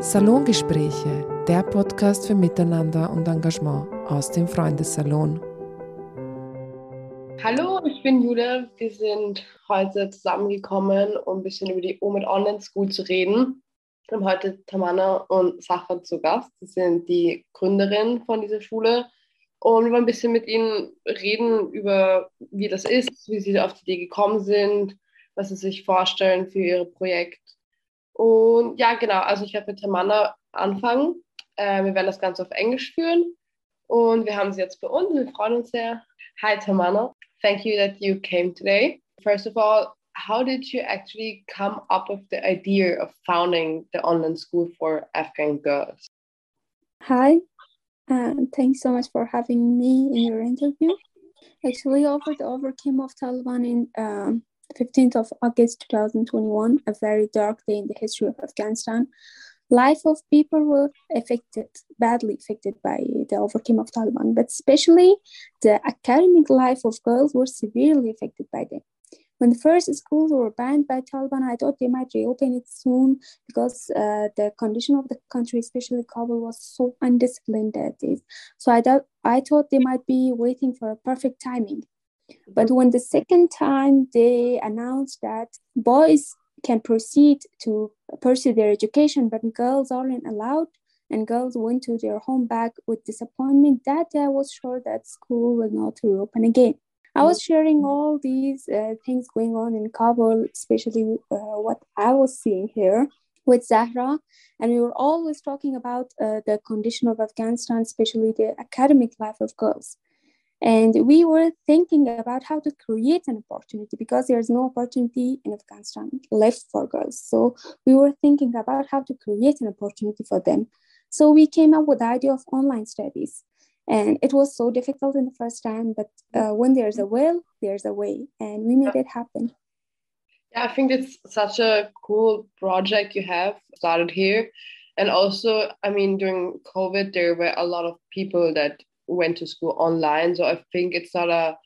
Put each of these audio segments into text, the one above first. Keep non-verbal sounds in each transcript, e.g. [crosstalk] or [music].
Salongespräche, der Podcast für Miteinander und Engagement aus dem Freundessalon. Hallo, ich bin Julia. Wir sind heute zusammengekommen, um ein bisschen über die OMIT Online School zu reden. Wir haben heute Tamana und Sacha zu Gast. Sie sind die Gründerin von dieser Schule. Und wir wollen ein bisschen mit ihnen reden über, wie das ist, wie sie auf die Idee gekommen sind, was sie sich vorstellen für ihr Projekt und ja, genau, also ich werde mit Tamanna anfangen. Äh, wir werden das Ganze auf Englisch führen. Und wir haben sie jetzt bei uns wir freuen uns sehr. Hi, Tamanna. Thank you that you came today. First of all, how did you actually come up with the idea of founding the online school for Afghan girls? Hi, uh, thanks so much for having me in your interview. Actually, over the overcame of Taliban in um, 15th of August 2021, a very dark day in the history of Afghanistan. Life of people were affected, badly affected by the overcome of Taliban, but especially the academic life of girls were severely affected by them. When the first schools were banned by Taliban, I thought they might reopen it soon because uh, the condition of the country, especially Kabul, was so undisciplined that days. So I thought I thought they might be waiting for a perfect timing. But when the second time they announced that boys can proceed to pursue their education, but girls aren't allowed, and girls went to their home back with disappointment, that I was sure that school will not reopen again. I was sharing all these uh, things going on in Kabul, especially uh, what I was seeing here with Zahra, and we were always talking about uh, the condition of Afghanistan, especially the academic life of girls. And we were thinking about how to create an opportunity because there's no opportunity in Afghanistan left for girls. So we were thinking about how to create an opportunity for them. So we came up with the idea of online studies. And it was so difficult in the first time, but uh, when there's a will, there's a way. And we made it happen. Yeah, I think it's such a cool project you have started here. And also, I mean, during COVID, there were a lot of people that went to school online. So I think it's not a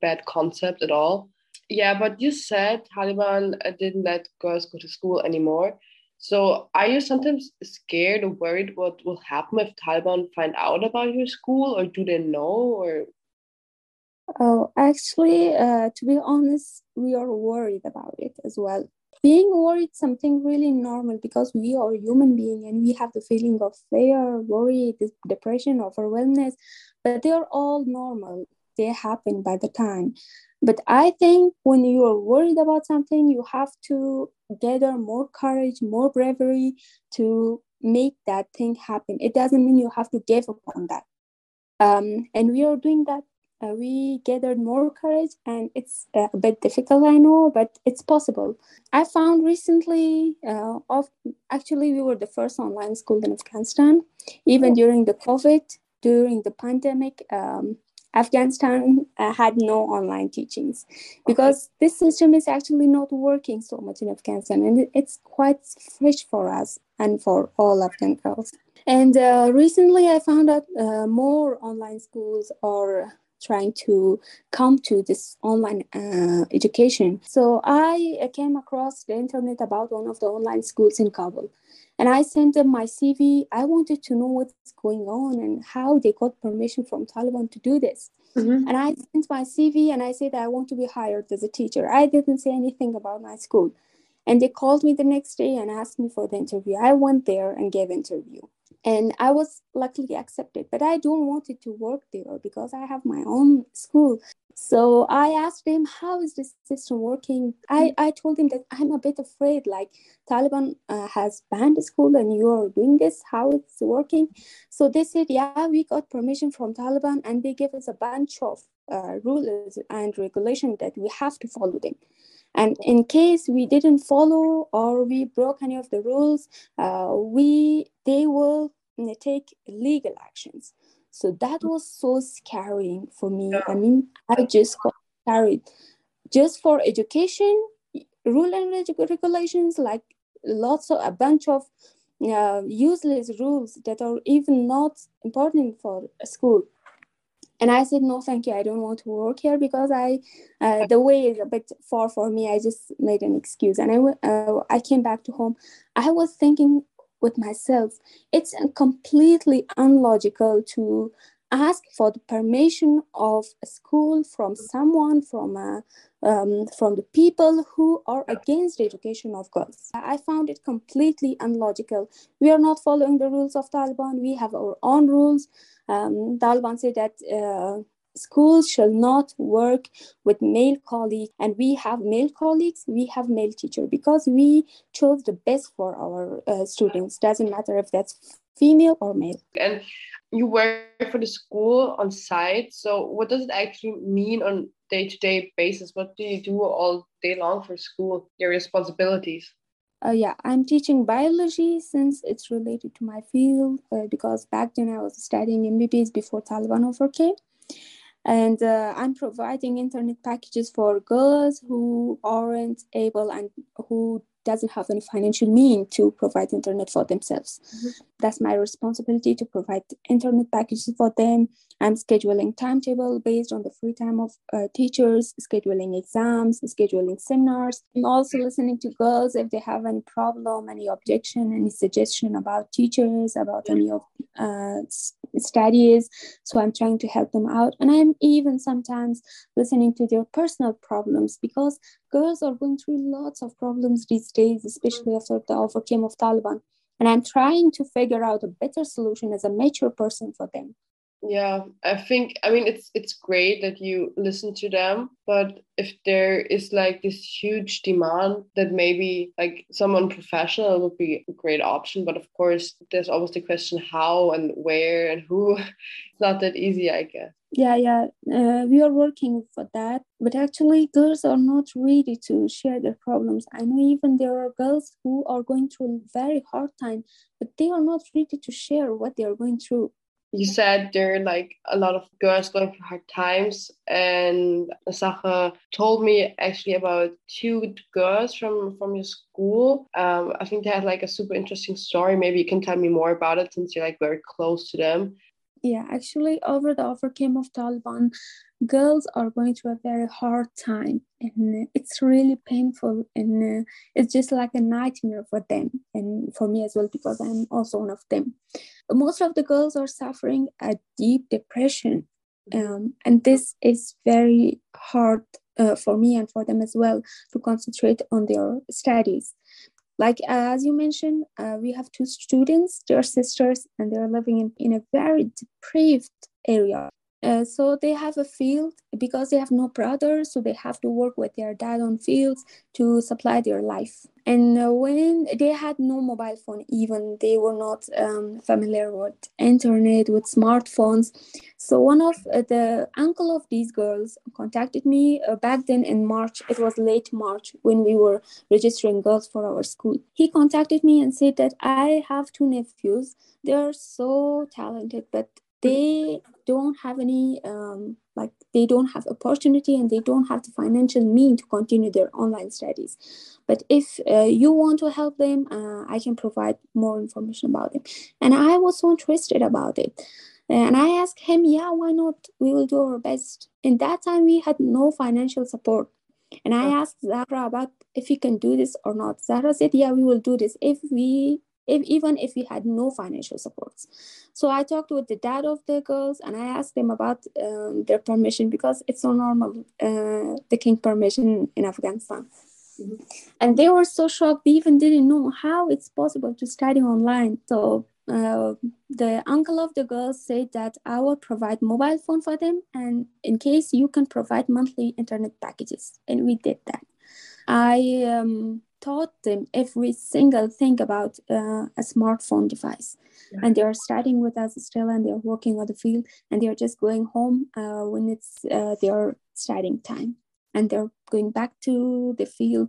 bad concept at all. Yeah, but you said Taliban uh, didn't let girls go to school anymore. So are you sometimes scared or worried what will happen if Taliban find out about your school, or do they know, or? Oh, actually, uh, to be honest, we are worried about it as well being worried something really normal because we are human being and we have the feeling of fear worry depression overwhelmness but they are all normal. They happen by the time. But i think when you are worried about something you have to gather more courage more bravery to make that thing happen. It doesn't mean you have to give up on that. Um, and we are doing that uh, we gathered more courage and it's uh, a bit difficult i know but it's possible. I found recently uh, of actually we were the first online school in afghanistan. Even oh. during the covid during the pandemic um, afghanistan uh, had no online teachings because this system is actually not working so much in afghanistan and it's quite fresh for us and for all afghan girls. And uh, recently i found out uh, more online schools are trying to come to this online uh, education. So I came across the internet about one of the online schools in Kabul. And I sent them my CV. I wanted to know what's going on and how they got permission from Taliban to do this. Mm-hmm. And I sent my CV and I said I want to be hired as a teacher. I didn't say anything about my school. And they called me the next day and asked me for the interview. I went there and gave interview and i was luckily accepted but i don't want it to work there because i have my own school. So i asked him how is this system working? I, I told him that i'm a bit afraid like taliban uh, has banned the school and you're doing this how it's working? So they said yeah we got permission from taliban and they gave us a bunch of uh, rules and regulations that we have to follow them. And in case we didn't follow or we broke any of the rules uh, we they will take legal actions. So that was so scary for me. I mean i just got carried. Just for education rule and regulations like lots of a bunch of uh, useless rules that are even not important for a school. And i said no thank you. I don't want to work here because i uh, the way is a bit far for me. I just made an excuse. And i uh, i came back to home. I was thinking with myself. It's completely unlogical to ask for the permission of a school from someone from a, um, from the people who are against the education of girls. I found it completely unlogical. We are not following the rules of Taliban. We have our own rules. Um, Taliban say that uh, schools shall not work with male colleagues and we have male colleagues we have male teacher because we chose the best for our uh, students. Doesn't matter if that's female or male. And you work for the school on site so what does it actually mean on day-to-day basis? What do you do all day long for school your responsibilities? Uh, yeah, I'm teaching biology since it's related to my field uh, because back then I was studying MBBS before Taliban overcame and uh, i'm providing internet packages for girls who aren't able and who doesn't have any financial mean to provide internet for themselves. Mm-hmm. That's my responsibility to provide internet packages for them. I'm scheduling timetable based on the free time of uh, teachers, scheduling exams, scheduling seminars. I'm also listening to girls if they have any problem, any objection, any suggestion about teachers, about any of uh, studies. So I'm trying to help them out. And I'm even sometimes listening to their personal problems because girls are going through lots of problems these days, especially after the overcame of Taliban. And I'm trying to figure out a better solution as a mature person for them. Yeah i think i mean it's it's great that you listen to them but if there is like this huge demand that maybe like someone professional would be a great option but of course there's always the question how and where and who. [laughs] It's not that easy i guess yeah yeah. Uh, we are working for that but actually girls are not ready to share their problems. I know even there are girls who are going through a very hard time but they are not ready to share what they are going through. You said there are like a lot of girls going through hard times and Sacha told me actually about two girls from from your school. Um, i think they had like a super interesting story. Maybe you can tell me more about it since you're like very close to them yeah actually over the overcame of taliban. Girls are going through a very hard time and it's really painful and uh, it's just like a nightmare for them and for me as well because i'm also one of them. Most of the girls are suffering a deep depression um, and this is very hard uh, for me and for them as well to concentrate on their studies like uh, as you mentioned uh, we have two students they're sisters and they're living in, in a very depraved area uh, so they have a field because they have no brothers, so they have to work with their dad on fields to supply their life. And uh, when they had no mobile phone, even they were not um, familiar with internet, with smartphones. So one of uh, the uncle of these girls contacted me uh, back then in March. It was late March when we were registering girls for our school. He contacted me and said that I have two nephews. They're so talented, but they don't have any um, like they don't have opportunity and they don't have the financial mean to continue their online studies. But if uh, you want to help them uh, i can provide more information about them and i was so interested about it. And i asked him yeah why not? We will do our best. In that time we had no financial support. And i asked zahra about if he can do this or not. Zahra said yeah we will do this. If we if, even if we had no financial supports. So I talked with the dad of the girls and I asked them about um, their permission because it's so normal, uh, taking permission in Afghanistan. Mm-hmm. And they were so shocked, they even didn't know how it's possible to study online. So uh, the uncle of the girls said that I will provide mobile phone for them, and in case you can provide monthly internet packages, and we did that. I um, taught them every single thing about uh, a smartphone device. Yeah. And they are studying with us still and they're working on the field and they're just going home uh, when it's uh, their studying time. And they're going back to the field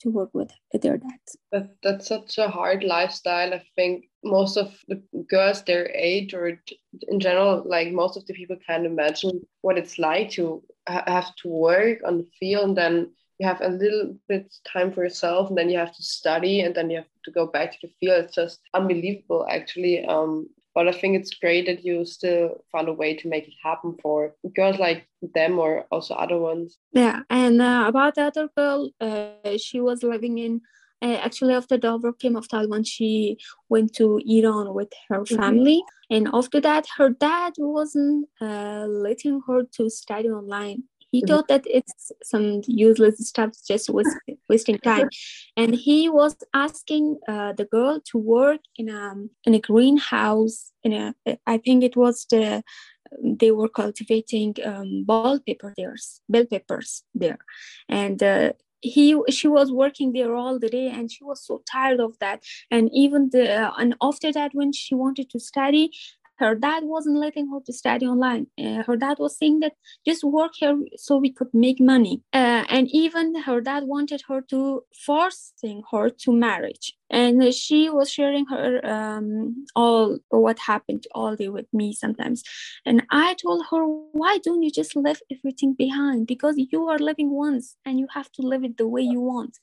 to work with their dads. That, that's such a hard lifestyle. I think most of the girls their age or in general, like most of the people can't imagine what it's like to have to work on the field and then you have a little bit time for yourself and then you have to study and then you have to go back to the field it's just unbelievable actually um, but i think it's great that you still found a way to make it happen for girls like them or also other ones yeah and uh, about the other girl uh, she was living in Uh, actually, after the overcame of Taliban, she went to Iran with her mm-hmm. family. Mm-hmm. And after that, her dad wasn't uh, letting her to study online. He mm-hmm. thought that it's some useless stuff, just waste, [laughs] wasting time. And he was asking uh, the girl to work in a in a greenhouse. In a, I think it was the they were cultivating um, bell pepper there, bell peppers there, and uh, he she was working there all the day and she was so tired of that and even the uh, and after that when she wanted to study her dad wasn't letting her to study online. Uh, her dad was saying that just work here so we could make money. Uh, and even her dad wanted her to forcing her to marriage. And she was sharing her um, all what happened all day with me sometimes. And I told her, why don't you just leave everything behind? Because you are living once and you have to live it the way you want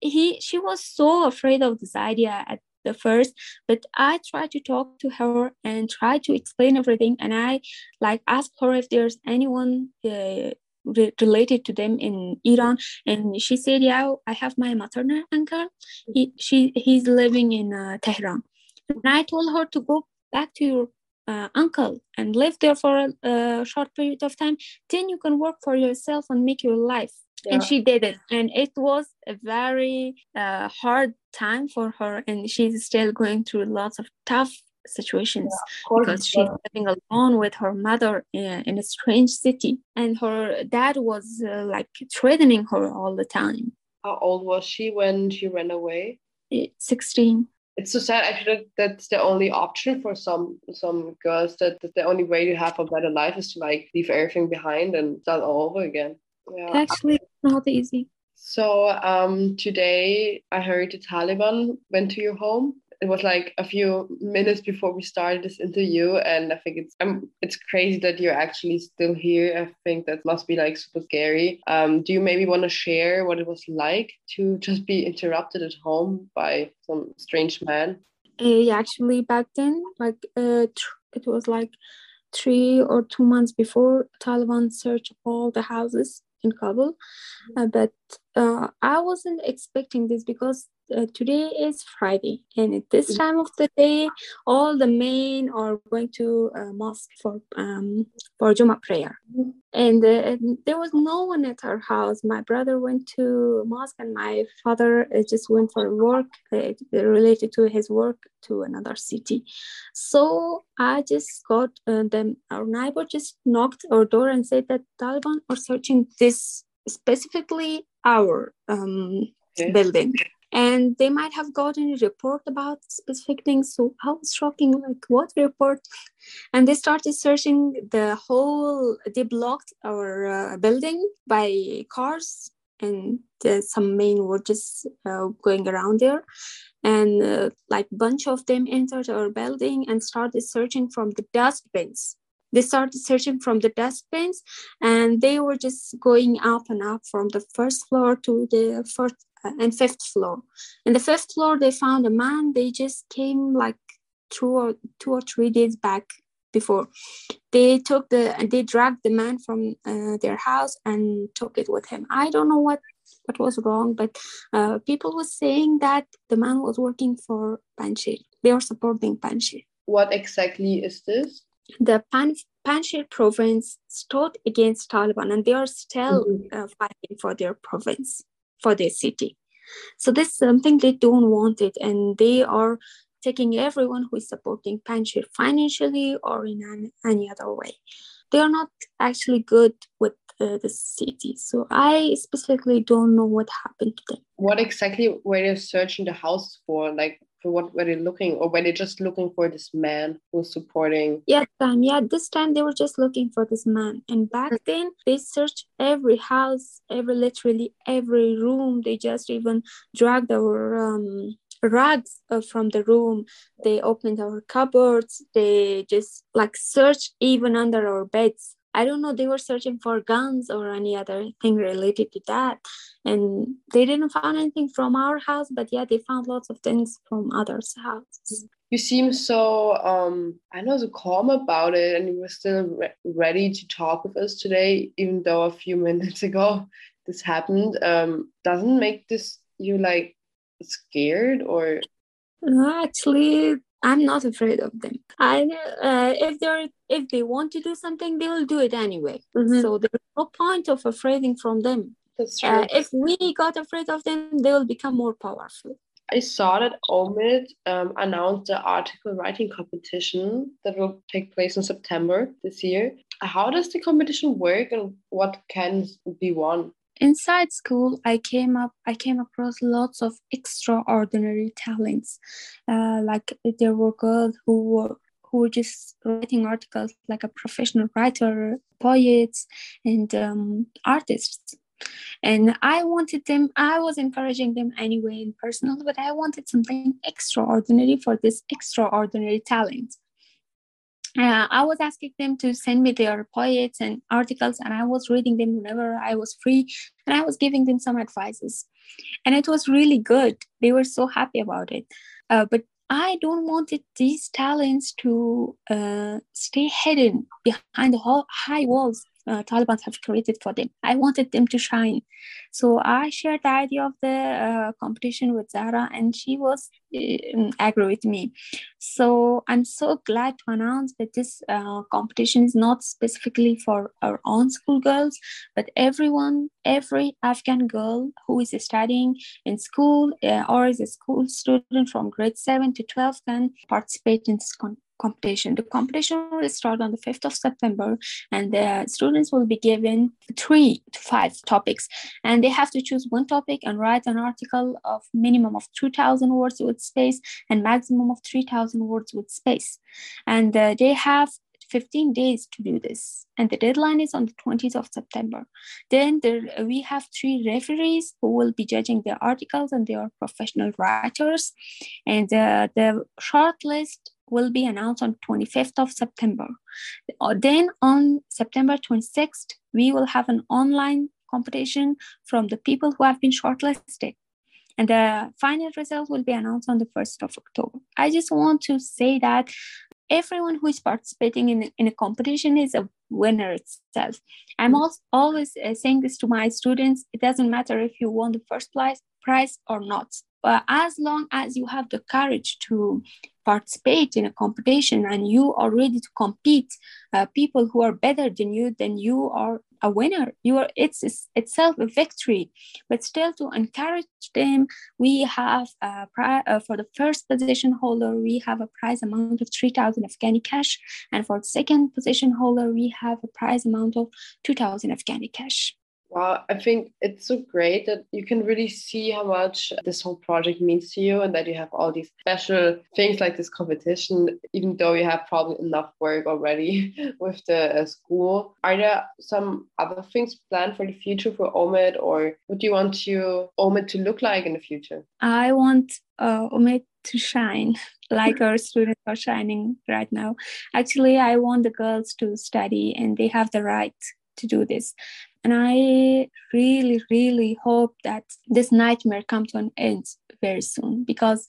he she was so afraid of this idea at the first but i try to talk to her and try to explain everything and i like ask her if there's anyone uh, re- related to them in iran and she said yeah i have my maternal uncle. He she he's living in uh, tehran. And i told her to go back to your uh, uncle and live there for a, a short period of time. Then you can work for yourself and make your life. Yeah. and she did it and it was a very uh, hard time for her and she's still going through lots of tough situations yeah, because she's living alone with her mother in, in, a strange city. And her dad was uh, like threatening her all the time. How old was she when she ran away? 16 it's so sad. Actually that's the only option for some some girls that, that the only way to have a better life is to like leave everything behind and start all over again. Yeah. Actually, not easy. So um, today I heard the Taliban went to your home. It was like a few minutes before we started this interview, and I think it's um, it's crazy that you're actually still here. I think that must be like super scary. Um, do you maybe want to share what it was like to just be interrupted at home by some strange man? Uh, yeah, actually, back then, like uh, it was like three or two months before Taliban searched all the houses in Kabul. Uh, but uh, I wasn't expecting this because uh, today is Friday, and at this mm. time of the day, all the men are going to uh, mosque for um, for Juma prayer. Mm-hmm. And, uh, there was no one at our house. My brother went to mosque, and my father uh, just went for work uh, related to his work to another city. So I just got uh, them. Our neighbor just knocked our door and said that Taliban are searching this specifically our um, building and they might have gotten a report about specific things. So i was shocking like what report? And they started searching the whole they blocked our uh, building by cars and uh, some men were just uh, going around there. And uh, like bunch of them entered our building and started searching from the dustbins. They started searching from the dustbins and they were just going up and up from the first floor to the first and fifth floor. In the fifth floor, they found a man. They just came like two or two or three days back before. They took the and they dragged the man from uh, their house and took it with him. I don't know what what was wrong, but uh, people were saying that the man was working for Panjshir. They were supporting Panjshir. What exactly is this? The Pan Panjshir province stood against Taliban, and they are still mm-hmm. uh, fighting for their province for their city. So this is something they don't want it, and they are taking everyone who is supporting Panjshir financially or in an, any other way. They are not actually good with uh, the city. So I specifically don't know what happened to them. What exactly were they searching the house for? Like what were they looking or were they just looking for this man who's supporting? Yeah time yeah this time they were just looking for this man. And back mm. then they searched every house every literally every room. They just even dragged our um rugs uh, from the room. They opened our cupboards. They just like searched even under our beds I don't know, they were searching for guns or any other thing related to that. And they didn't find anything from our house, but yeah, they found lots of things from others' houses. You seem so, um, I know, so calm about it, and you were still re- ready to talk with us today, even though a few [laughs] minutes ago this happened. Um, doesn't make this you like scared or? No, actually, I'm not afraid of them. I uh, if they're if they want to do something, they will do it anyway. Mm-hmm. So there's no point of afraiding from them. That's true. Uh, if we got afraid of them, they will become more powerful. I saw that OMID um, announced the article writing competition that will take place in September this year. How does the competition work and what can be won? Inside school, I came up. I came across lots of extraordinary talents. Uh, like there were girls who were who were just writing articles like a professional writer, poets, and um, artists and i wanted them i was encouraging them anyway in personal but i wanted something extraordinary for this extraordinary talent uh, I was asking them to send me their poets and articles, and I was reading them whenever I was free, and I was giving them some advices, and it was really good. They were so happy about it. Uh, but I don't want these talents to uh, stay hidden behind the high walls uh, Taliban have created for them. I wanted them to shine. So I shared the idea of the uh, competition with Zara, and she was uh, agree with me. So I'm so glad to announce that this uh, competition is not specifically for our own school girls, but everyone, every Afghan girl who is studying in school uh, or is a school student from grade 7 to 12 can participate in this con- competition. The competition will start on the 5th of September, and the students will be given three to five topics, and they have to choose one topic and write an article of minimum of 2,000 words with space and maximum of 3,000 words with space. And uh, they have 15 days to do this and the deadline is on the 20th of september then there, we have three referees who will be judging the articles and they are professional writers and uh, the short list will be announced on 25th of September. Uh, then on September 26th, we will have an online competition from the people who have been shortlisted. And the final result will be announced on the 1st of October. I just want to say that everyone who is participating in, in a competition is a winner itself. I'm also always uh, saying this to my students. It doesn't matter if you won the first prize, prize or not. But as long as you have the courage to participate in a competition and you are ready to compete uh, people who are better than you then you are a winner. You are it's, it's itself a victory. But still to encourage them we have a pri- uh, for the first position holder we have a prize amount of 3000 afghani cash. And for the second position holder we have a prize amount of 2000 afghani cash Wow, I think it's so great that you can really see how much this whole project means to you and that you have all these special things like this competition, even though you have probably enough work already [laughs] with the uh, school. Are there some other things planned for the future for OMID or what do you want you OMID to look like in the future? I want uh, OMID to shine [laughs] like our [laughs] students are shining right now. Actually, I want the girls to study and they have the right to do this and I really, really hope that this nightmare come to an end very soon because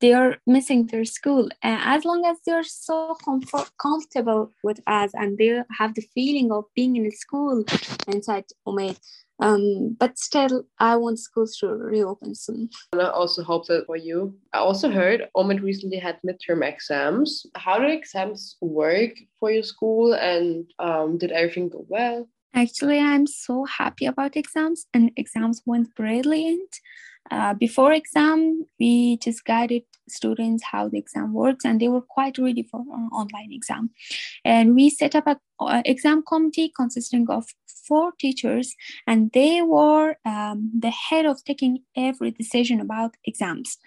they are missing their school. And as long as they're so comfort- comfortable with us and they have the feeling of being in school inside OMID, oh um, but still, I want schools to reopen soon. And I also hope that for you. I also heard OMID recently had midterm exams. How do exams work for your school and um, did everything go well? Actually, I'm so happy about exams, and exams went brilliant. Uh, before exam, we just guided students how the exam works, and they were quite ready for an online exam. And we set up an uh, exam committee consisting of four teachers, and they were um, the head of taking every decision about exams.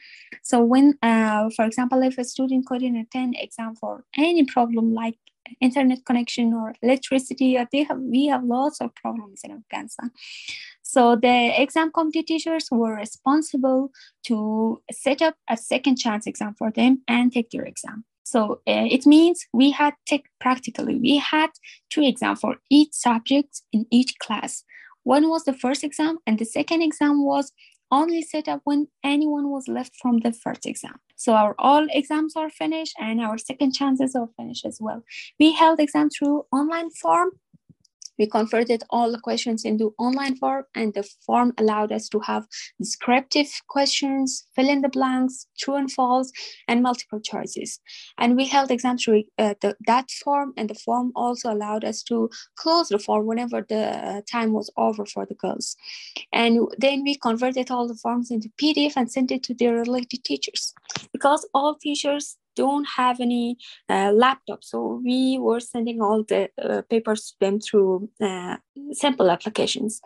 So when, uh, for example, if a student couldn't attend exam for any problem like internet connection or electricity or they have we have lots of problems in afghanistan so the exam committee teachers were responsible to set up a second chance exam for them and take their exam so uh, it means we had practically we had two exams for each subject in each class one was the first exam and the second exam was only set up when anyone was left from the first exam. So our all exams are finished and our second chances are finished as well. We held exam through online form we converted all the questions into online form and the form allowed us to have descriptive questions fill in the blanks true and false and multiple choices. And we held exams through uh, the, that form and the form also allowed us to close the form whenever the uh, time was over for the girls. And then we converted all the forms into pdf and sent it to their related teachers. Because all teachers don't have any uh, laptop. So we were sending all the uh, papers to them through uh, simple applications.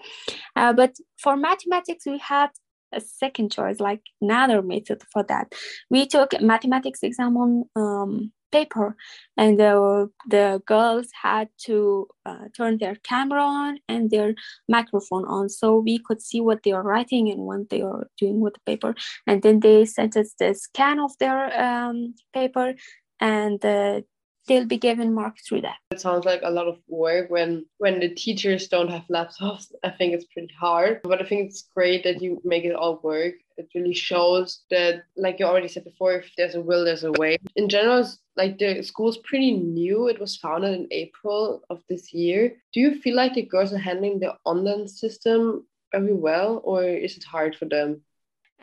Uh, but for mathematics we had a second choice like another method for that. We took a mathematics exam on um, paper and the, the girls had to uh, turn their camera on and their microphone on so we could see what they are writing and what they are doing with the paper. And then they sent us the scan of their um, paper and uh, they'll be given marks through that. It sounds like a lot of work when when the teachers don't have laptops. [laughs] I think it's pretty hard, but I think it's great that you make it all work. It really shows that, like you already said before, if there's a will, there's a way. In general, like the school's pretty new. It was founded in April of this year. Do you feel like the girls are handling the online system very well, or is it hard for them?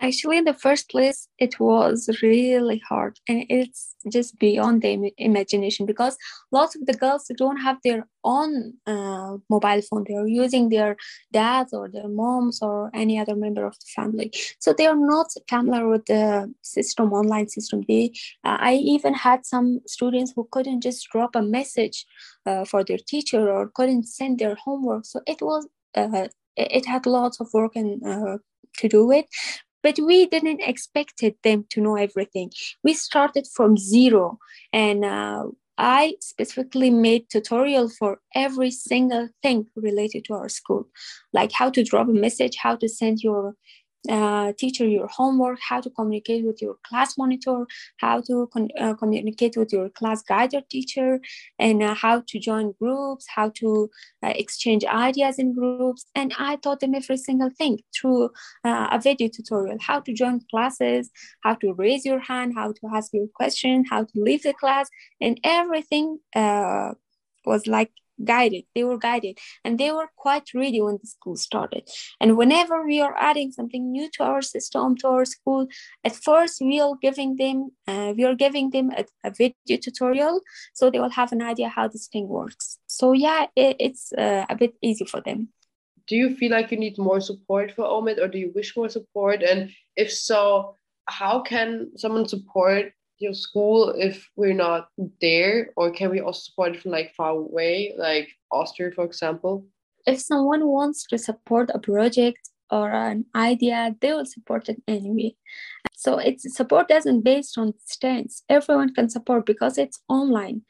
Actually, in the first place, it was really hard, and it's just beyond the Im- imagination because lots of the girls don't have their own uh, mobile phone. They are using their dads or their moms or any other member of the family, so they are not familiar with the system, online system. They, uh, I even had some students who couldn't just drop a message uh, for their teacher or couldn't send their homework. So it was uh, it had lots of work and uh, to do it but we didn't expect them to know everything. We started from zero. And uh, i specifically made tutorial for every single thing related to our school. Like how to drop a message how to send your uh, teacher your homework, how to communicate with your class monitor, how to con- uh, communicate with your class guide or teacher, and uh, how to join groups, how to uh, exchange ideas in groups. And I taught them every single thing through uh, a video tutorial how to join classes, how to raise your hand, how to ask your question, how to leave the class, and everything uh, was like guided. They were guided and they were quite ready when the school started. And whenever we are adding something new to our system to our school at first we are giving them uh, we are giving them a, a, video tutorial so they will have an idea how this thing works. So yeah it, it's uh, a bit easy for them. Do you feel like you need more support for omid or do you wish more support? And if so how can someone support your school if we're not there or can we also support it from like far away like austria for example? If someone wants to support a project or an idea they will support it anyway. So it's support isn't based on stance everyone can support because it's online.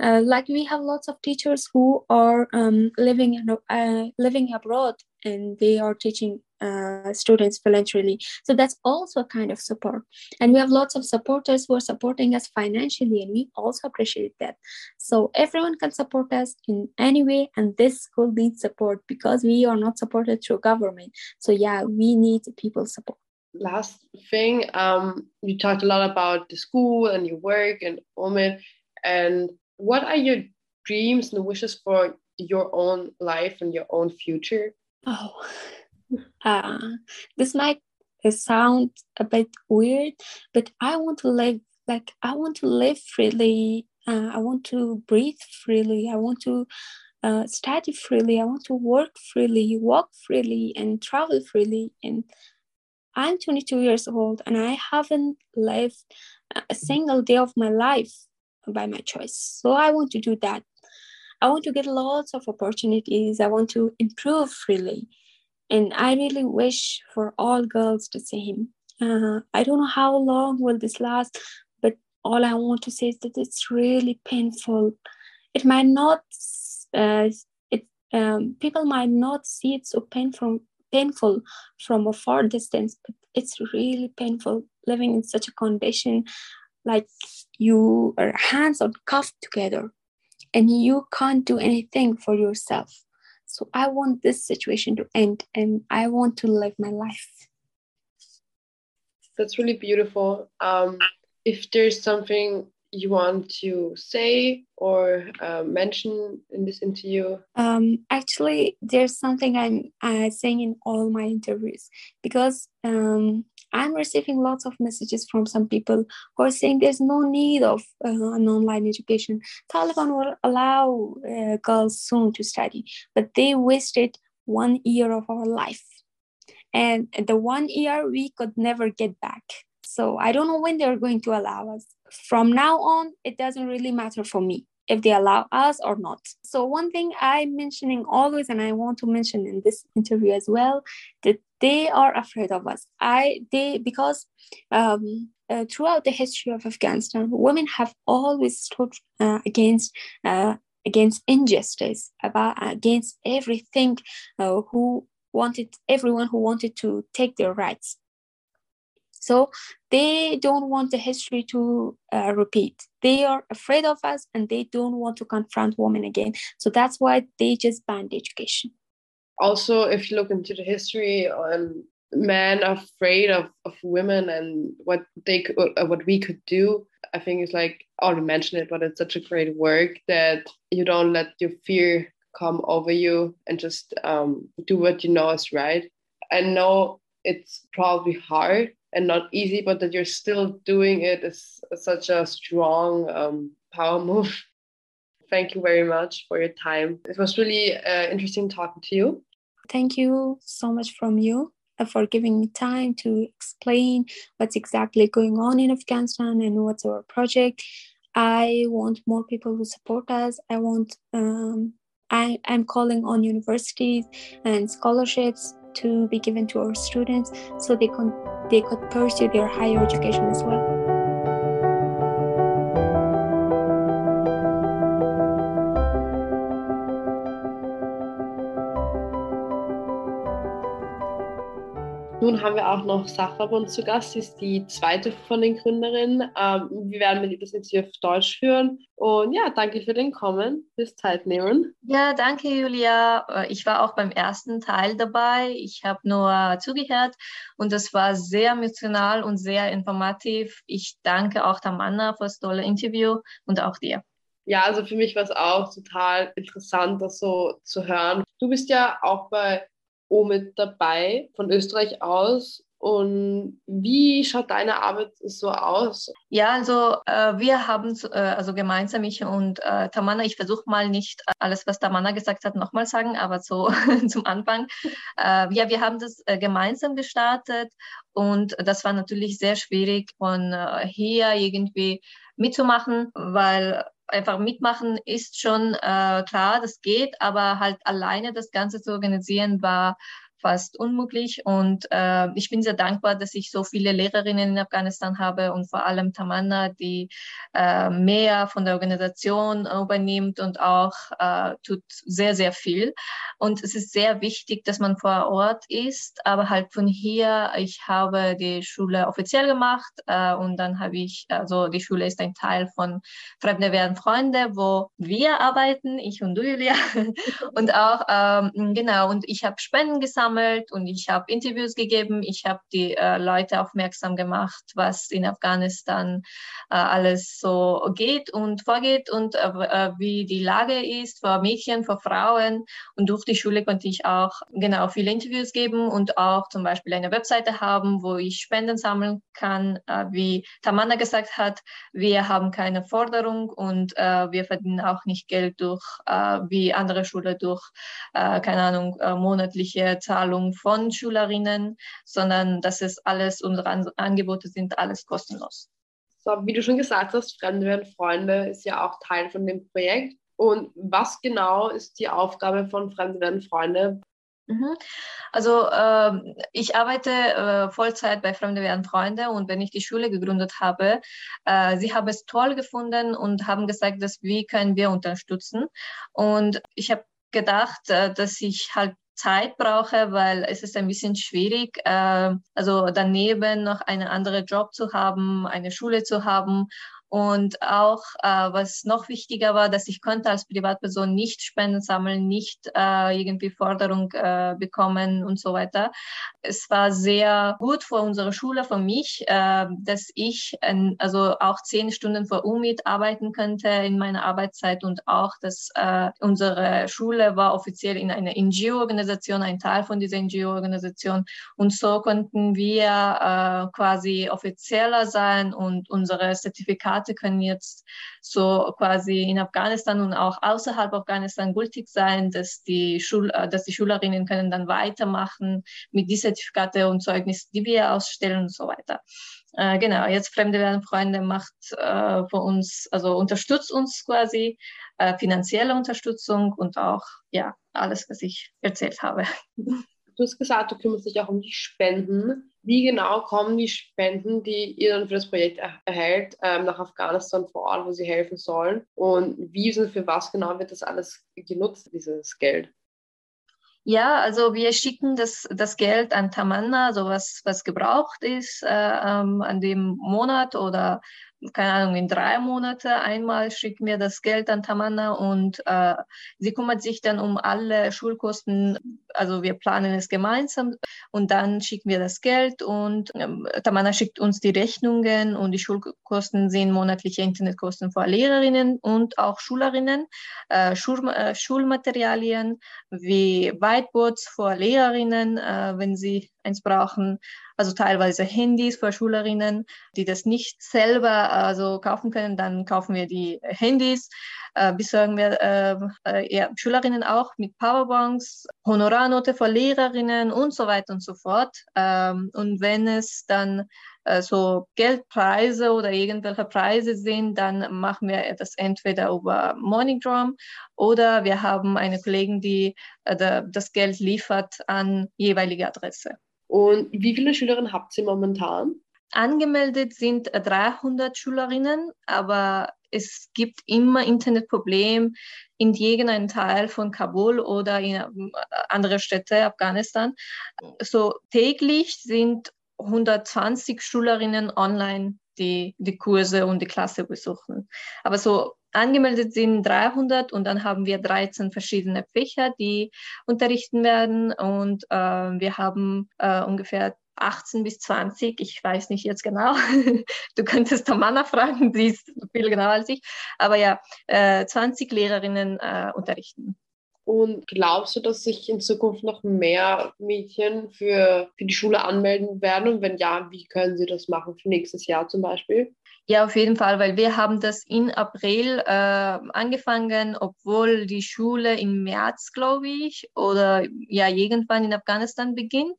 Uh, like we have lots of teachers who are um, living in, uh, living abroad and they are teaching uh, students voluntarily. So that's also a kind of support. And we have lots of supporters who are supporting us financially, and we also appreciate that. So everyone can support us in any way, and this school needs support because we are not supported through government. So yeah, we need people support. Last thing, um, you talked a lot about the school and your work and Omid, and what are your dreams and wishes for your own life and your own future? Oh, uh, this might sound a bit weird, but I want to live like I want to live freely. Uh, I want to breathe freely. I want to uh, study freely. I want to work freely, walk freely, and travel freely. And I'm 22 years old, and I haven't lived a single day of my life by my choice. So I want to do that. I want to get lots of opportunities. I want to improve freely. And I really wish for all girls the same. Uh, I don't know how long will this last, but all I want to say is that it's really painful. It might not, uh, it um, people might not see it so painful, painful from a far distance, but it's really painful living in such a condition, like you are hands are cuffed together, and you can't do anything for yourself so I want this situation to end and I want to live my life. That's really beautiful. Um, if there's something you want to say or uh, mention in this interview? Um, actually, there's something I'm uh, saying in all my interviews because um, I'm receiving lots of messages from some people who are saying there's no need of uh, an online education. Taliban will allow uh, girls soon to study, but they wasted one year of our life. And the one year we could never get back. So I don't know when they're going to allow us. From now on, it doesn't really matter for me if they allow us or not. So one thing I'm mentioning always, and I want to mention in this interview as well, that they are afraid of us. I they because um, uh, throughout the history of Afghanistan, women have always stood uh, against. Uh, against injustice about against everything uh, who wanted everyone who wanted to take their rights so they don't want the history to uh, repeat. They are afraid of us and they don't want to confront women again. So that's why they just banned education. Also, if you look into the history, um, men afraid of, of women and what they uh, what we could do. I think it's like I already mentioned it, but it's such a great work that you don't let your fear come over you and just um, do what you know is right. I know it's probably hard and not easy, but that you're still doing it is such a strong um, power move. [laughs] Thank you very much for your time. It was really uh, interesting talking to you. Thank you so much from you uh, for giving me time to explain what's exactly going on in Afghanistan and what's our project. I want more people to support us. I want um, I, I'm calling on universities and scholarships to be given to our students so they can they could pursue their higher education as well. Haben wir auch noch Safabon zu Gast. Sie ist die zweite von den Gründerinnen. Ähm, wir werden mit ihr das jetzt hier auf Deutsch führen. Und ja, danke für den Kommen, fürs Zeit nehmen. Ja, danke, Julia. Äh, ich war auch beim ersten Teil dabei. Ich habe nur zugehört und das war sehr emotional und sehr informativ. Ich danke auch Tamanna für das tolle Interview und auch dir. Ja, also für mich war es auch total interessant, das so zu hören. Du bist ja auch bei mit dabei von Österreich aus. Und wie schaut deine Arbeit so aus? Ja, also äh, wir haben äh, also gemeinsam ich und äh, Tamana, ich versuche mal nicht alles, was Tamana gesagt hat, nochmal sagen, aber so [laughs] zum Anfang. Äh, ja, wir haben das äh, gemeinsam gestartet und das war natürlich sehr schwierig von äh, hier irgendwie mitzumachen, weil einfach mitmachen ist schon äh, klar, das geht, aber halt alleine das Ganze zu organisieren war fast unmöglich. Und äh, ich bin sehr dankbar, dass ich so viele Lehrerinnen in Afghanistan habe und vor allem Tamanna, die äh, mehr von der Organisation übernimmt und auch äh, tut sehr, sehr viel. Und es ist sehr wichtig, dass man vor Ort ist, aber halt von hier, ich habe die Schule offiziell gemacht äh, und dann habe ich, also die Schule ist ein Teil von Fremde werden Freunde, wo wir arbeiten, ich und du, Julia. [laughs] und auch, ähm, genau, und ich habe Spenden gesammelt gesammelt und ich habe Interviews gegeben. Ich habe die äh, Leute aufmerksam gemacht, was in Afghanistan äh, alles so geht und vorgeht und äh, äh wie die Lage ist für Mädchen, für Frauen. Und durch die Schule konnte ich auch genau viele Interviews geben und auch zum Beispiel eine Webseite haben, wo ich Spenden sammeln kann. Äh, wie Tamana gesagt hat, wir haben keine Forderung und äh, wir verdienen auch nicht Geld durch, wie andere Schule durch, keine Ahnung, monatliche Zahlungen Bezahlung von Schülerinnen, sondern das ist alles, unsere An Angebote sind alles kostenlos. So, wie du schon gesagt hast, Fremde werden Freunde ist ja auch Teil von dem Projekt. Und was genau ist die Aufgabe von Fremde werden Freunde? Mhm. Also äh, ich arbeite äh, Vollzeit bei Fremde werden Freunde und wenn ich die Schule gegründet habe, äh, sie haben es toll gefunden und haben gesagt, dass wie können wir unterstützen. Und ich habe gedacht, äh, dass ich halt Zeit brauche, weil es ist ein bisschen schwierig, äh, also daneben noch einen anderen Job zu haben, eine Schule zu haben Und auch, äh, was noch wichtiger war, dass ich konnte als Privatperson nicht Spenden sammeln, nicht äh, irgendwie Forderung äh, bekommen und so weiter. Es war sehr gut für unsere Schule, für mich, äh, dass ich äh, also auch zehn Stunden vor UMIT arbeiten könnte in meiner Arbeitszeit und auch, dass äh, unsere Schule war offiziell in einer NGO-Organisation, ein Teil von dieser NGO-Organisation. Und so konnten wir äh, quasi offizieller sein und unsere Zertifikate können jetzt so quasi in Afghanistan und auch außerhalb Afghanistan gültig sein, dass die, Schul äh, dass die Schülerinnen können dann weitermachen mit die Zertifikate und Zeugnisse, die wir ausstellen und so weiter. Äh, genau, jetzt Fremde werden Freunde macht äh, für uns, also unterstützt uns quasi, äh, finanzielle Unterstützung und auch, ja, alles, was ich erzählt habe. [laughs] Du hast gesagt, du kümmerst dich auch um die Spenden. Wie genau kommen die Spenden, die ihr dann für das Projekt er erhält, ähm, nach Afghanistan vor Ort, wo sie helfen sollen? Und wie und für was genau wird das alles genutzt, dieses Geld? Ja, also wir schicken das, das Geld an Tamanna, so was, was gebraucht ist, äh, ähm, an dem Monat oder keine Ahnung, in drei Monate einmal schicken wir das Geld an Tamanna und äh, sie kümmert sich dann um alle Schulkosten. Also wir planen es gemeinsam und dann schicken wir das Geld und ähm, Tamanna schickt uns die Rechnungen und die Schulkosten sind monatliche Internetkosten für Lehrerinnen und auch Schülerinnen, äh, Schul äh, Schulmaterialien wie Whiteboards für Lehrerinnen, äh, wenn sie eins brauchen, also teilweise Handys für Schülerinnen, die das nicht selber also kaufen können, dann kaufen wir die Handys, äh, besorgen wir äh, äh, ja, Schülerinnen auch mit Powerbanks, Honorarnote für Lehrerinnen und so weiter und so fort. Ähm, und wenn es dann äh, so Geldpreise oder irgendwelche Preise sind, dann machen wir das entweder über MoneyGram oder wir haben eine Kollegin, die äh, das Geld liefert an jeweilige Adresse. Und wie viele Schülerinnen habt ihr momentan? Angemeldet sind 300 Schülerinnen, aber es gibt immer Internetprobleme in irgendeinem Teil von Kabul oder in äh, andere Städte Afghanistan. So täglich sind 120 Schülerinnen online, die die Kurse und die Klasse besuchen. Aber so angemeldet sind 300 und dann haben wir 13 verschiedene Fächer, die unterrichten werden und äh, wir haben äh, ungefähr 18 bis 20, ich weiß nicht jetzt genau. [laughs] du könntest Tamana fragen, die ist viel genauer als ich. Aber ja, äh, 20 Lehrerinnen äh, unterrichten. Und glaubst du, dass sich in Zukunft noch mehr Mädchen für, für die Schule anmelden werden? Und wenn ja, wie können sie das machen für nächstes Jahr zum Beispiel? Ja, auf jeden Fall, weil wir haben das in April äh, angefangen, obwohl die Schule im März, glaube ich, oder ja, irgendwann in Afghanistan beginnt.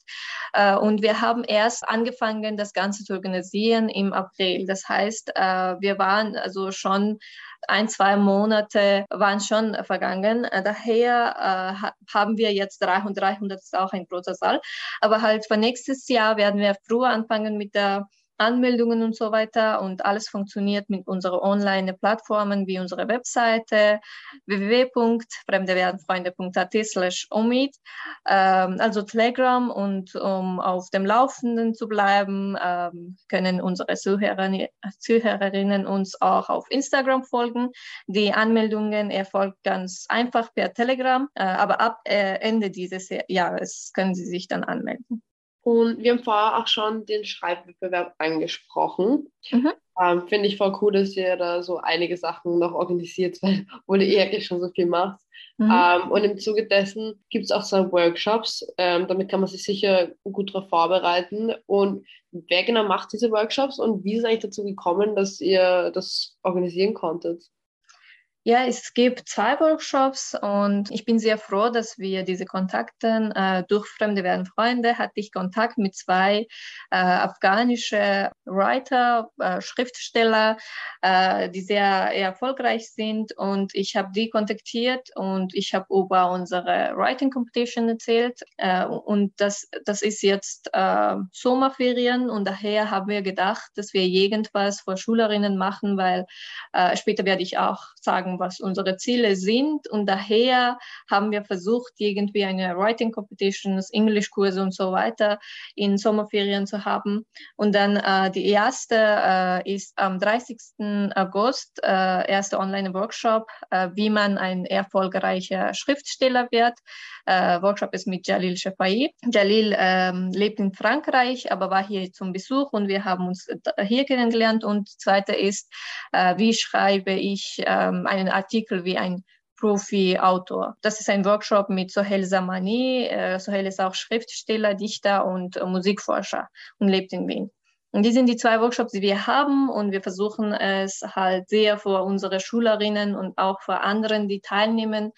Äh, und wir haben erst angefangen, das Ganze zu organisieren im April. Das heißt, äh, wir waren also schon ein, zwei Monate waren schon vergangen. Äh, daher äh, haben wir jetzt 300, 300 ist auch ein großer Saal. Aber halt für nächstes Jahr werden wir früher anfangen mit der Anmeldungen und so weiter und alles funktioniert mit unseren Online-Plattformen wie unsere Webseite www.fremdewerdenfreunde.at slash omid, ähm, also Telegram und um auf dem Laufenden zu bleiben, ähm, können unsere Zuhörerinnen, Zuhörerinnen uns auch auf Instagram folgen. Die Anmeldungen erfolgt ganz einfach per Telegram, äh, aber ab äh, Ende dieses Jahres können Sie sich dann anmelden. Und wir haben vorher auch schon den Schreibwettbewerb angesprochen. Mhm. Ähm, Finde ich voll cool, dass ihr da so einige Sachen noch organisiert, [laughs] weil, obwohl ihr eh schon so viel macht. Mhm. Ähm, und im Zuge dessen gibt es auch so Workshops. Ähm, damit kann man sich sicher gut darauf vorbereiten. Und wer genau macht diese Workshops und wie ist es eigentlich dazu gekommen, dass ihr das organisieren konntet? Ja, es gibt zwei Workshops und ich bin sehr froh, dass wir diese Kontakte äh, durch Fremde werden Freunde hatte ich Kontakt mit zwei äh, afghanische Writer, äh, Schriftsteller, äh, die sehr erfolgreich sind und ich habe die kontaktiert und ich habe über unsere Writing Competition erzählt äh, und das, das ist jetzt äh, Sommerferien und daher haben wir gedacht, dass wir irgendwas für Schülerinnen machen, weil später werde ich auch sagen, sagen, was unsere Ziele sind. Und daher haben wir versucht, irgendwie eine Writing Competitions, Englischkurse und so weiter in Sommerferien zu haben. Und dann äh, die erste äh, ist am 30. August, äh, erste Online-Workshop, äh, wie man ein erfolgreicher Schriftsteller wird. Äh, Workshop ist mit Jalil Shafai. Jalil ähm, lebt in Frankreich, aber war hier zum Besuch und wir haben uns hier kennengelernt. Und zweite ist, äh, wie schreibe ich ähm, einen Artikel wie ein Profi-Autor. Das ist ein Workshop mit Sohel Samani. Äh, Sohel ist auch Schriftsteller, Dichter und äh, Musikforscher und lebt in Wien. Und die sind die zwei Workshops, die wir haben und wir versuchen es halt sehr für unsere Schülerinnen und auch für anderen, die teilnehmen,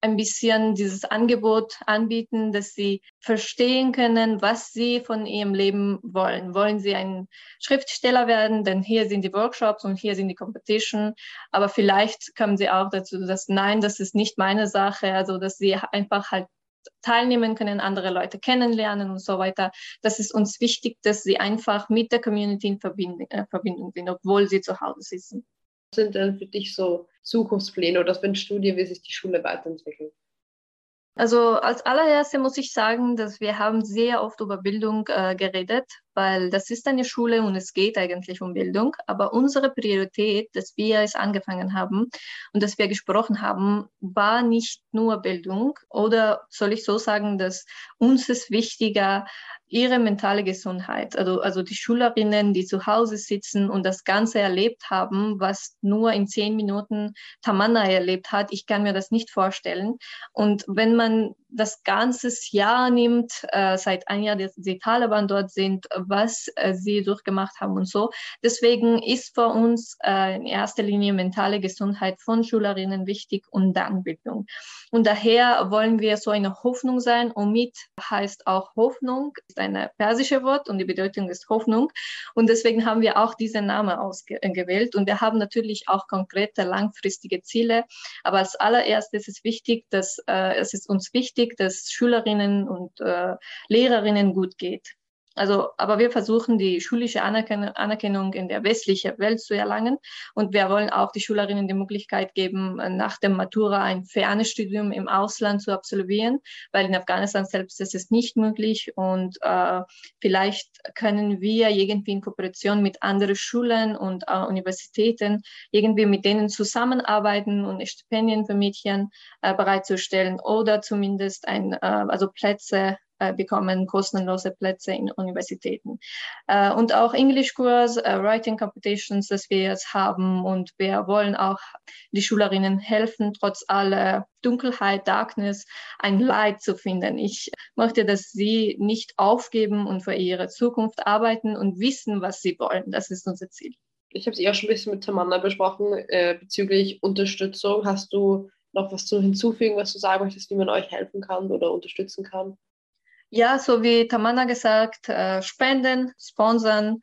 ein bisschen dieses Angebot anbieten, dass sie verstehen können, was sie von ihrem Leben wollen. Wollen sie ein Schriftsteller werden? Denn hier sind die Workshops und hier sind die Competition. Aber vielleicht kommen sie auch dazu, dass nein, das ist nicht meine Sache. Also, dass sie einfach halt teilnehmen können, andere Leute kennenlernen und so weiter. Das ist uns wichtig, dass sie einfach mit der Community in Verbindung, äh, Verbindung sind, obwohl sie zu Hause sitzen. Was sind denn für dich so Zukunftspläne oder was wünschst du dir, wie sich die Schule weiterentwickelt? Also als allererste muss ich sagen, dass wir haben sehr oft über Bildung äh, geredet, weil das ist eine Schule und es geht eigentlich um Bildung. Aber unsere Priorität, dass wir es angefangen haben und dass wir gesprochen haben, war nicht nur Bildung. Oder soll ich so sagen, dass uns ist wichtiger, ihre mentale Gesundheit, also, also die Schülerinnen, die zu Hause sitzen und das Ganze erlebt haben, was nur in zehn Minuten Tamanna erlebt hat, ich kann mir das nicht vorstellen. Und wenn man das ganze Jahr nimmt, äh, seit ein Jahr, dass die Taliban dort sind, was äh, sie durchgemacht haben und so. Deswegen ist für uns äh, in erster Linie mentale Gesundheit von Schülerinnen wichtig und dann Bildung. Und daher wollen wir so eine Hoffnung sein. Omid heißt auch Hoffnung, ist ein persische Wort und die Bedeutung ist Hoffnung. Und deswegen haben wir auch diesen Namen ausgewählt. Und wir haben natürlich auch konkrete langfristige Ziele. Aber als allererstes ist es wichtig, dass äh, es ist uns wichtig, dass Schülerinnen und äh, Lehrerinnen gut geht. Also, aber wir versuchen, die schulische Anerkennung in der westlichen Welt zu erlangen. Und wir wollen auch die Schülerinnen die Möglichkeit geben, nach dem Matura ein Fernstudium im Ausland zu absolvieren, weil in Afghanistan selbst ist es nicht möglich. Und äh, vielleicht können wir irgendwie in Kooperation mit anderen Schulen und äh, Universitäten irgendwie mit denen zusammenarbeiten und Stipendien für Mädchen äh, bereitzustellen oder zumindest ein, äh, also Plätze bekommen kostenlose Plätze in Universitäten. Äh, und auch Englischkurs, äh, Writing Competitions, das wir jetzt haben. Und wir wollen auch die Schülerinnen helfen, trotz aller Dunkelheit, Darkness, ein Light zu finden. Ich möchte, dass sie nicht aufgeben und für ihre Zukunft arbeiten und wissen, was sie wollen. Das ist unser Ziel. Ich habe es eher schon ein bisschen mit Tamanna besprochen äh, bezüglich Unterstützung. Hast du noch was zu hinzufügen, was du sagen möchtest, wie man euch helfen kann oder unterstützen kann? Ja, so wie Tamana gesagt, äh, spenden, sponsern,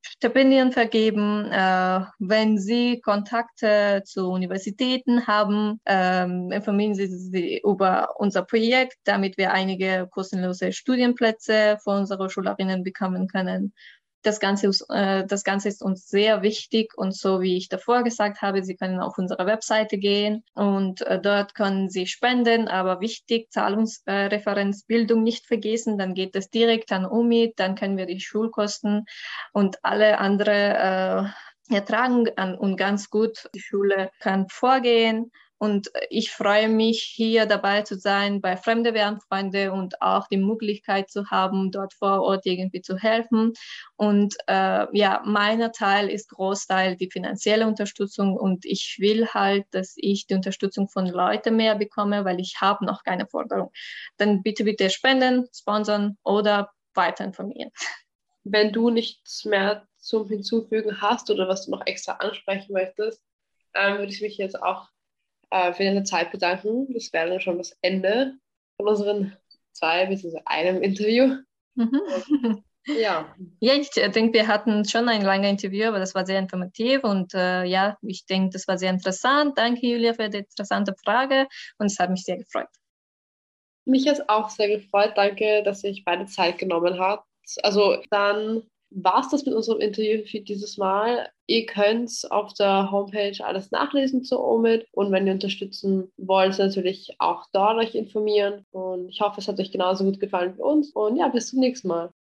Stipendien vergeben. Äh, wenn Sie Kontakte zu Universitäten haben, ähm, informieren Sie sich über unser Projekt, damit wir einige kostenlose Studienplätze für unsere Schülerinnen bekommen können. Das Ganze, ist, äh, das Ganze ist uns sehr wichtig und so wie ich davor gesagt habe, Sie können auf unsere Webseite gehen und äh, dort können Sie spenden, aber wichtig, Zahlungsreferenzbildung nicht vergessen, dann geht es direkt an UMIT, dann können wir die Schulkosten und alle andere äh, ertragen und ganz gut die Schule kann vorgehen und ich freue mich, hier dabei zu sein bei Fremde werden Freunde und auch die Möglichkeit zu haben, dort vor Ort irgendwie zu helfen. Und äh, ja, meiner Teil ist Großteil die finanzielle Unterstützung und ich will halt, dass ich die Unterstützung von Leuten mehr bekomme, weil ich habe noch keine Forderung. Dann bitte, bitte spenden, sponsern oder weiter informieren. Wenn du nichts mehr zum Hinzufügen hast oder was du noch extra ansprechen möchtest, ähm, würde ich mich jetzt auch äh, für deine Zeit bedanken. Das wäre dann schon das Ende von unseren zwei bzw. einem Interview. Mhm. Ja. Ja, ich denke, wir hatten schon ein langes Interview, aber das war sehr informativ und äh, ja, ich denke, das war sehr interessant. Danke, Julia, für die interessante Frage und es hat mich sehr gefreut. Mich hat es auch sehr gefreut. Danke, dass ich beide Zeit genommen habt. Also dann war es das mit unserem Interview für dieses Mal. Ihr könnt auf der Homepage alles nachlesen zu Omid und wenn ihr unterstützen wollt, natürlich auch dort euch informieren. Und ich hoffe, es hat euch genauso gut gefallen wie uns. Und ja, bis zum nächsten Mal.